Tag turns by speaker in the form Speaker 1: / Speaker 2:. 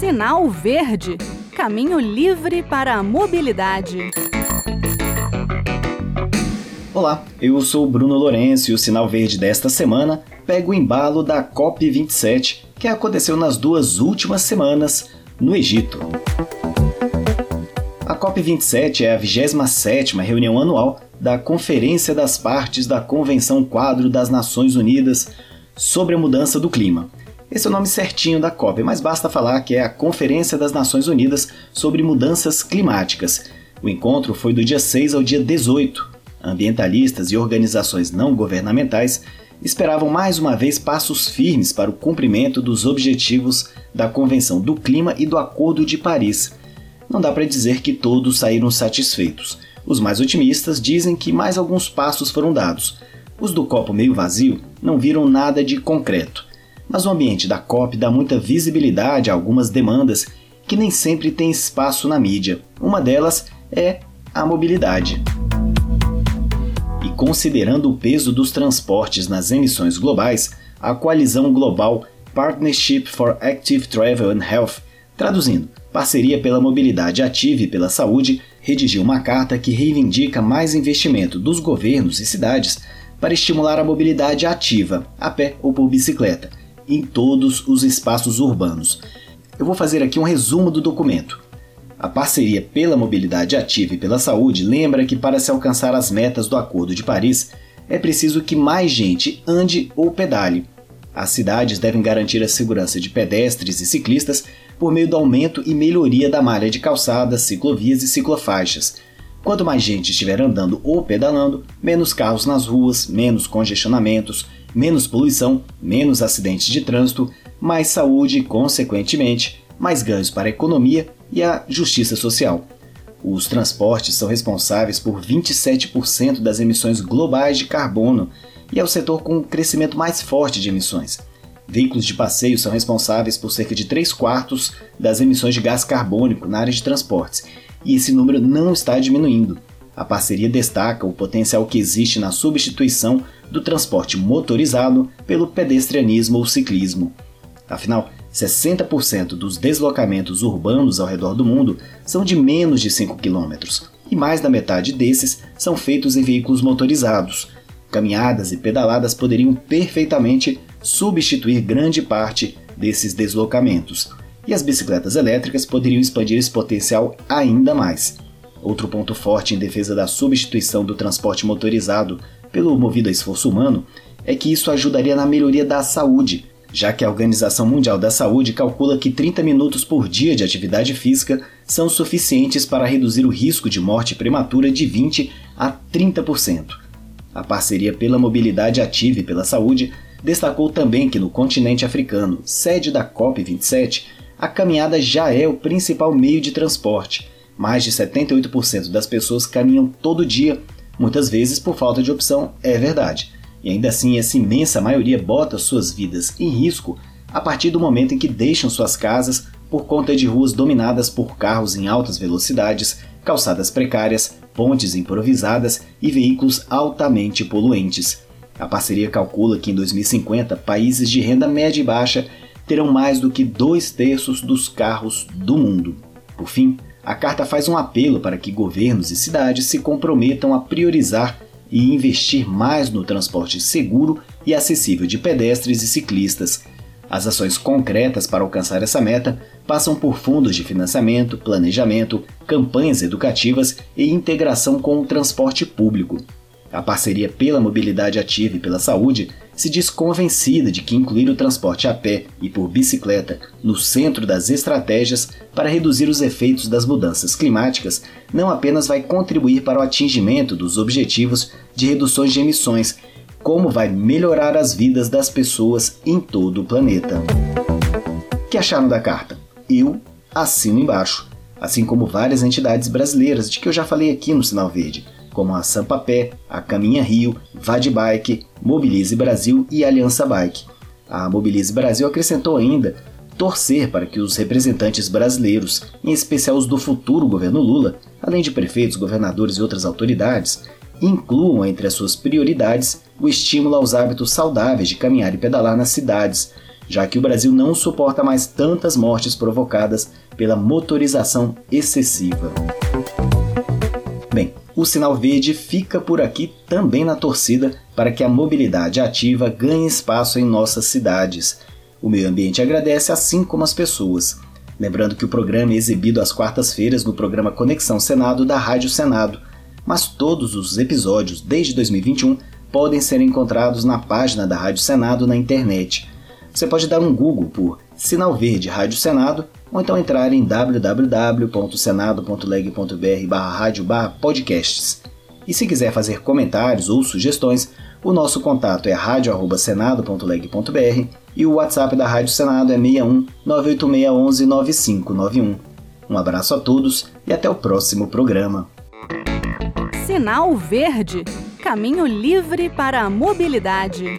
Speaker 1: Sinal Verde Caminho livre para a mobilidade.
Speaker 2: Olá, eu sou Bruno Lourenço e o Sinal Verde desta semana pega o embalo da COP27 que aconteceu nas duas últimas semanas no Egito. A COP27 é a 27ª reunião anual da Conferência das Partes da Convenção Quadro das Nações Unidas sobre a Mudança do Clima. Esse é o nome certinho da COP, mas basta falar que é a Conferência das Nações Unidas sobre Mudanças Climáticas. O encontro foi do dia 6 ao dia 18. Ambientalistas e organizações não governamentais esperavam mais uma vez passos firmes para o cumprimento dos objetivos da Convenção do Clima e do Acordo de Paris. Não dá para dizer que todos saíram satisfeitos. Os mais otimistas dizem que mais alguns passos foram dados. Os do copo meio vazio não viram nada de concreto. Mas o ambiente da COP dá muita visibilidade a algumas demandas que nem sempre têm espaço na mídia. Uma delas é a mobilidade. E considerando o peso dos transportes nas emissões globais, a coalizão global Partnership for Active Travel and Health, traduzindo, Parceria pela Mobilidade Ativa e pela Saúde, redigiu uma carta que reivindica mais investimento dos governos e cidades para estimular a mobilidade ativa, a pé ou por bicicleta, em todos os espaços urbanos. Eu vou fazer aqui um resumo do documento. A parceria pela mobilidade ativa e pela saúde lembra que para se alcançar as metas do Acordo de Paris, é preciso que mais gente ande ou pedale. As cidades devem garantir a segurança de pedestres e ciclistas por meio do aumento e melhoria da malha de calçadas, ciclovias e ciclofaixas. Quanto mais gente estiver andando ou pedalando, menos carros nas ruas, menos congestionamentos, menos poluição, menos acidentes de trânsito, mais saúde e, consequentemente, mais ganhos para a economia e a justiça social. Os transportes são responsáveis por 27% das emissões globais de carbono e é o setor com o crescimento mais forte de emissões. Veículos de passeio são responsáveis por cerca de 3 quartos das emissões de gás carbônico na área de transportes, e esse número não está diminuindo. A parceria destaca o potencial que existe na substituição do transporte motorizado pelo pedestrianismo ou ciclismo. Afinal, 60% dos deslocamentos urbanos ao redor do mundo são de menos de 5 km, e mais da metade desses são feitos em veículos motorizados. Caminhadas e pedaladas poderiam perfeitamente substituir grande parte desses deslocamentos, e as bicicletas elétricas poderiam expandir esse potencial ainda mais. Outro ponto forte em defesa da substituição do transporte motorizado pelo movido a esforço humano é que isso ajudaria na melhoria da saúde, já que a Organização Mundial da Saúde calcula que 30 minutos por dia de atividade física são suficientes para reduzir o risco de morte prematura de 20 a 30%. A parceria pela mobilidade ativa e pela saúde destacou também que no continente africano, sede da COP27, a caminhada já é o principal meio de transporte. Mais de 78% das pessoas caminham todo dia, muitas vezes por falta de opção, é verdade. E ainda assim, essa imensa maioria bota suas vidas em risco a partir do momento em que deixam suas casas por conta de ruas dominadas por carros em altas velocidades, calçadas precárias, pontes improvisadas e veículos altamente poluentes. A parceria calcula que em 2050 países de renda média e baixa terão mais do que dois terços dos carros do mundo. Por fim, a carta faz um apelo para que governos e cidades se comprometam a priorizar e investir mais no transporte seguro e acessível de pedestres e ciclistas. As ações concretas para alcançar essa meta passam por fundos de financiamento, planejamento, campanhas educativas e integração com o transporte público. A parceria pela mobilidade ativa e pela saúde se diz convencida de que incluir o transporte a pé e por bicicleta no centro das estratégias para reduzir os efeitos das mudanças climáticas não apenas vai contribuir para o atingimento dos objetivos de reduções de emissões, como vai melhorar as vidas das pessoas em todo o planeta. O que acharam da carta? Eu assino embaixo, assim como várias entidades brasileiras de que eu já falei aqui no Sinal Verde como a Sampapé, a Caminha Rio, Vadbike, Mobilize Brasil e Aliança Bike. A Mobilize Brasil acrescentou ainda torcer para que os representantes brasileiros, em especial os do futuro governo Lula, além de prefeitos, governadores e outras autoridades, incluam entre as suas prioridades o estímulo aos hábitos saudáveis de caminhar e pedalar nas cidades, já que o Brasil não suporta mais tantas mortes provocadas pela motorização excessiva. O sinal verde fica por aqui também na torcida para que a mobilidade ativa ganhe espaço em nossas cidades. O meio ambiente agradece, assim como as pessoas. Lembrando que o programa é exibido às quartas-feiras no programa Conexão Senado da Rádio Senado, mas todos os episódios desde 2021 podem ser encontrados na página da Rádio Senado na internet. Você pode dar um Google por Sinal Verde Rádio Senado ou então entrar em www.senado.leg.br rádio podcasts. E se quiser fazer comentários ou sugestões, o nosso contato é radio@senado.leg.br e o WhatsApp da Rádio Senado é 61 98611 9591. Um abraço a todos e até o próximo programa.
Speaker 1: Sinal Verde Caminho livre para a mobilidade.